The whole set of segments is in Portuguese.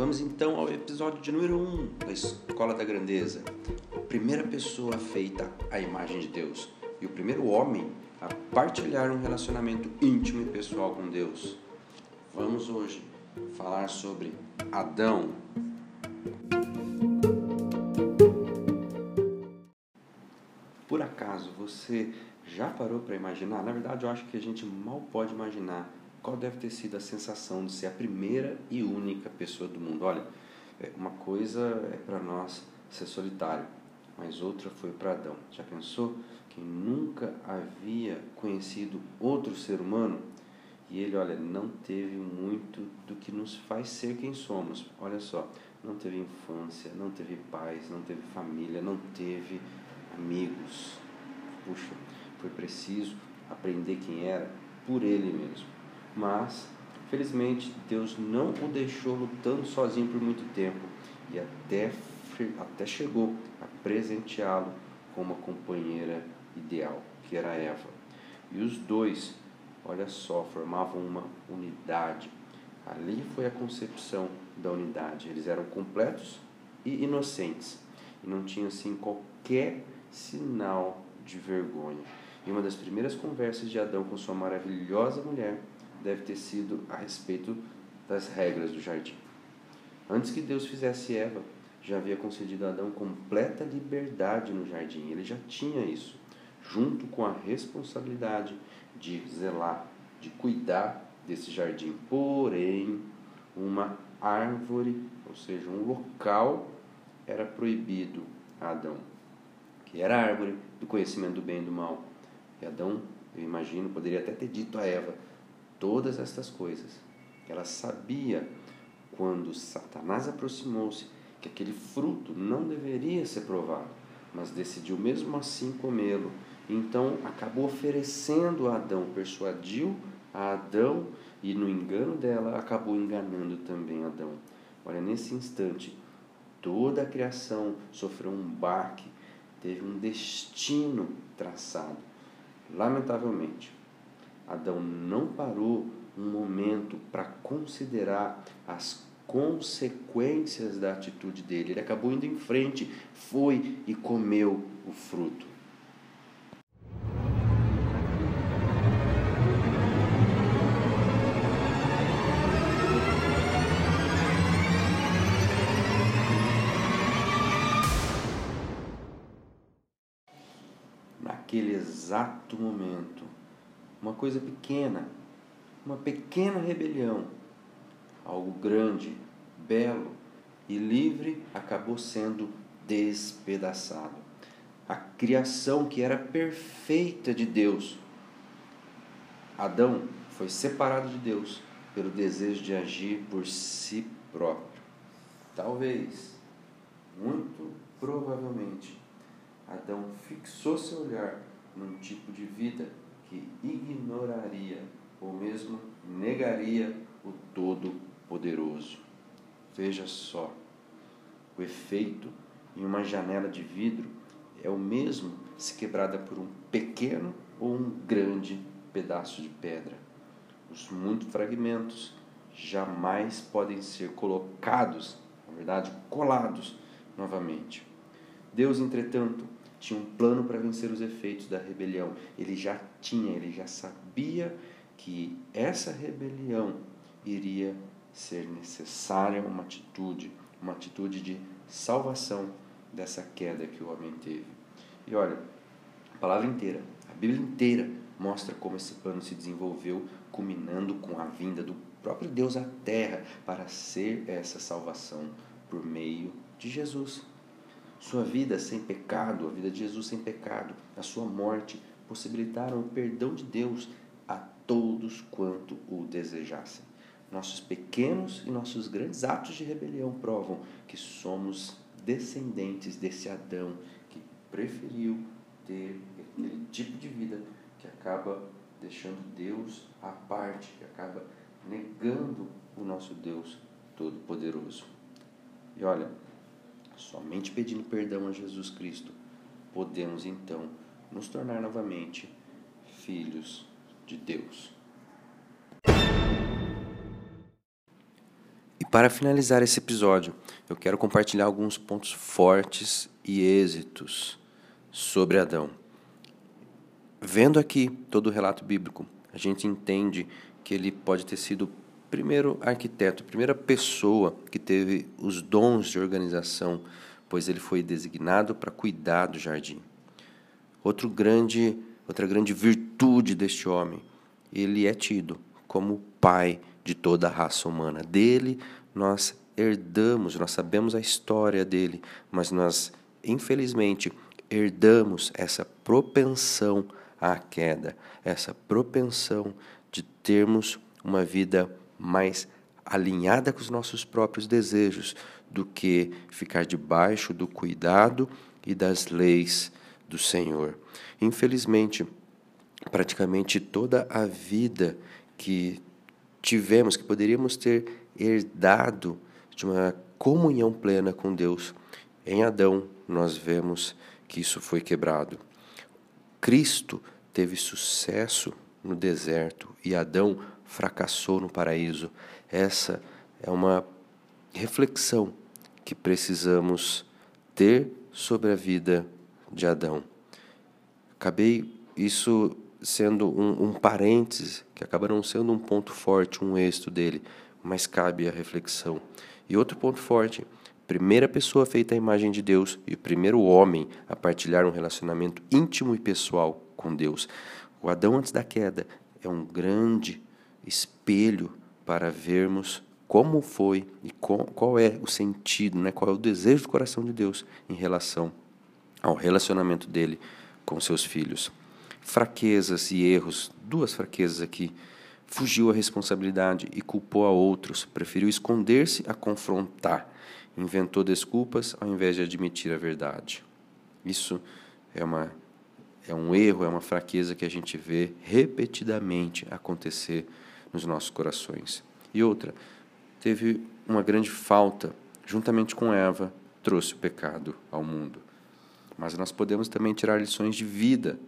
Vamos então ao episódio de número 1 um da Escola da Grandeza. A primeira pessoa feita à imagem de Deus e o primeiro homem a partilhar um relacionamento íntimo e pessoal com Deus. Vamos hoje falar sobre Adão. Por acaso você já parou para imaginar? Na verdade, eu acho que a gente mal pode imaginar qual deve ter sido a sensação de ser a primeira e única pessoa do mundo. Olha, é, uma coisa é para nós ser solitário, mas outra foi para Adão. Já pensou? Quem nunca havia conhecido outro ser humano e ele, olha, não teve muito do que nos faz ser quem somos. Olha só, não teve infância, não teve pais, não teve família, não teve amigos. Puxa, foi preciso aprender quem era por ele mesmo. Mas, felizmente, Deus não o deixou lutando sozinho por muito tempo e até, até chegou a presenteá-lo com uma companheira ideal, que era Eva. E os dois, olha só, formavam uma unidade. Ali foi a concepção da unidade. Eles eram completos e inocentes e não tinham assim qualquer sinal de vergonha. E uma das primeiras conversas de Adão com sua maravilhosa mulher deve ter sido a respeito das regras do jardim. Antes que Deus fizesse Eva, já havia concedido a Adão completa liberdade no jardim. Ele já tinha isso, junto com a responsabilidade de zelar, de cuidar desse jardim. Porém, uma árvore, ou seja, um local, era proibido a Adão, que era a árvore do conhecimento do bem e do mal. E Adão, eu imagino, poderia até ter dito a Eva todas estas coisas. Ela sabia quando Satanás aproximou-se que aquele fruto não deveria ser provado, mas decidiu mesmo assim comê-lo. Então acabou oferecendo a Adão, persuadiu a Adão e no engano dela acabou enganando também Adão. Olha, nesse instante, toda a criação sofreu um baque, teve um destino traçado. Lamentavelmente, Adão não parou um momento para considerar as consequências da atitude dele. Ele acabou indo em frente, foi e comeu o fruto. Naquele exato momento, uma coisa pequena, uma pequena rebelião, algo grande, belo e livre acabou sendo despedaçado. A criação que era perfeita de Deus. Adão foi separado de Deus pelo desejo de agir por si próprio. Talvez, muito provavelmente, Adão fixou seu olhar num tipo de vida que ignoraria ou mesmo negaria o Todo-Poderoso. Veja só, o efeito em uma janela de vidro é o mesmo se quebrada por um pequeno ou um grande pedaço de pedra. Os muitos fragmentos jamais podem ser colocados, na verdade, colados novamente. Deus, entretanto, tinha um plano para vencer os efeitos da rebelião. Ele já tinha, ele já sabia que essa rebelião iria ser necessária uma atitude, uma atitude de salvação dessa queda que o homem teve. E olha, a palavra inteira, a Bíblia inteira mostra como esse plano se desenvolveu, culminando com a vinda do próprio Deus à terra para ser essa salvação por meio de Jesus. Sua vida sem pecado, a vida de Jesus sem pecado, a sua morte possibilitaram o perdão de Deus a todos quanto o desejassem. Nossos pequenos e nossos grandes atos de rebelião provam que somos descendentes desse Adão que preferiu ter aquele tipo de vida que acaba deixando Deus à parte, que acaba negando o nosso Deus Todo-Poderoso. E olha, somente pedindo perdão a Jesus Cristo podemos então nos tornar novamente filhos de Deus. E para finalizar esse episódio, eu quero compartilhar alguns pontos fortes e êxitos sobre Adão. Vendo aqui todo o relato bíblico, a gente entende que ele pode ter sido primeiro arquiteto, primeira pessoa que teve os dons de organização, pois ele foi designado para cuidar do jardim. Outro grande, outra grande virtude deste homem, ele é tido como pai de toda a raça humana. Dele nós herdamos, nós sabemos a história dele, mas nós, infelizmente, herdamos essa propensão à queda, essa propensão de termos uma vida mais alinhada com os nossos próprios desejos do que ficar debaixo do cuidado e das leis do Senhor. Infelizmente, praticamente toda a vida que tivemos, que poderíamos ter herdado de uma comunhão plena com Deus, em Adão nós vemos que isso foi quebrado. Cristo teve sucesso no deserto e Adão fracassou no paraíso. Essa é uma reflexão que precisamos ter sobre a vida de Adão. Acabei isso sendo um, um que acaba não sendo um ponto forte, um êxito dele, mas cabe a reflexão. E outro ponto forte, primeira pessoa feita à imagem de Deus e o primeiro homem a partilhar um relacionamento íntimo e pessoal com Deus. O Adão antes da queda é um grande espelho para vermos como foi e qual é o sentido, né? qual é o desejo do coração de Deus em relação ao relacionamento dele com seus filhos. Fraquezas e erros, duas fraquezas aqui. Fugiu a responsabilidade e culpou a outros, preferiu esconder-se a confrontar, inventou desculpas ao invés de admitir a verdade. Isso é uma é um erro, é uma fraqueza que a gente vê repetidamente acontecer nos nossos corações. E outra, teve uma grande falta, juntamente com Eva, trouxe o pecado ao mundo. Mas nós podemos também tirar lições de vida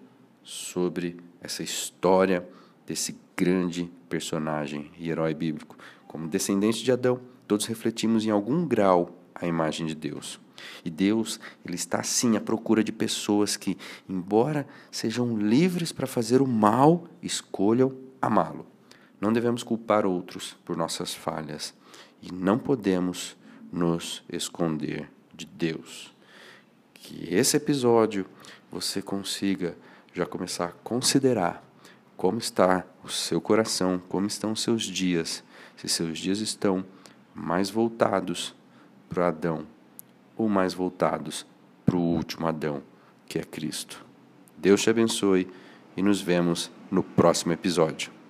sobre essa história desse grande personagem e herói bíblico. Como descendentes de Adão, todos refletimos em algum grau a imagem de Deus. E Deus, ele está sim à procura de pessoas que, embora sejam livres para fazer o mal, escolham amá-lo. Não devemos culpar outros por nossas falhas e não podemos nos esconder de Deus. Que esse episódio você consiga já começar a considerar como está o seu coração, como estão os seus dias, se seus dias estão mais voltados para Adão ou mais voltados para o último Adão, que é Cristo. Deus te abençoe e nos vemos no próximo episódio.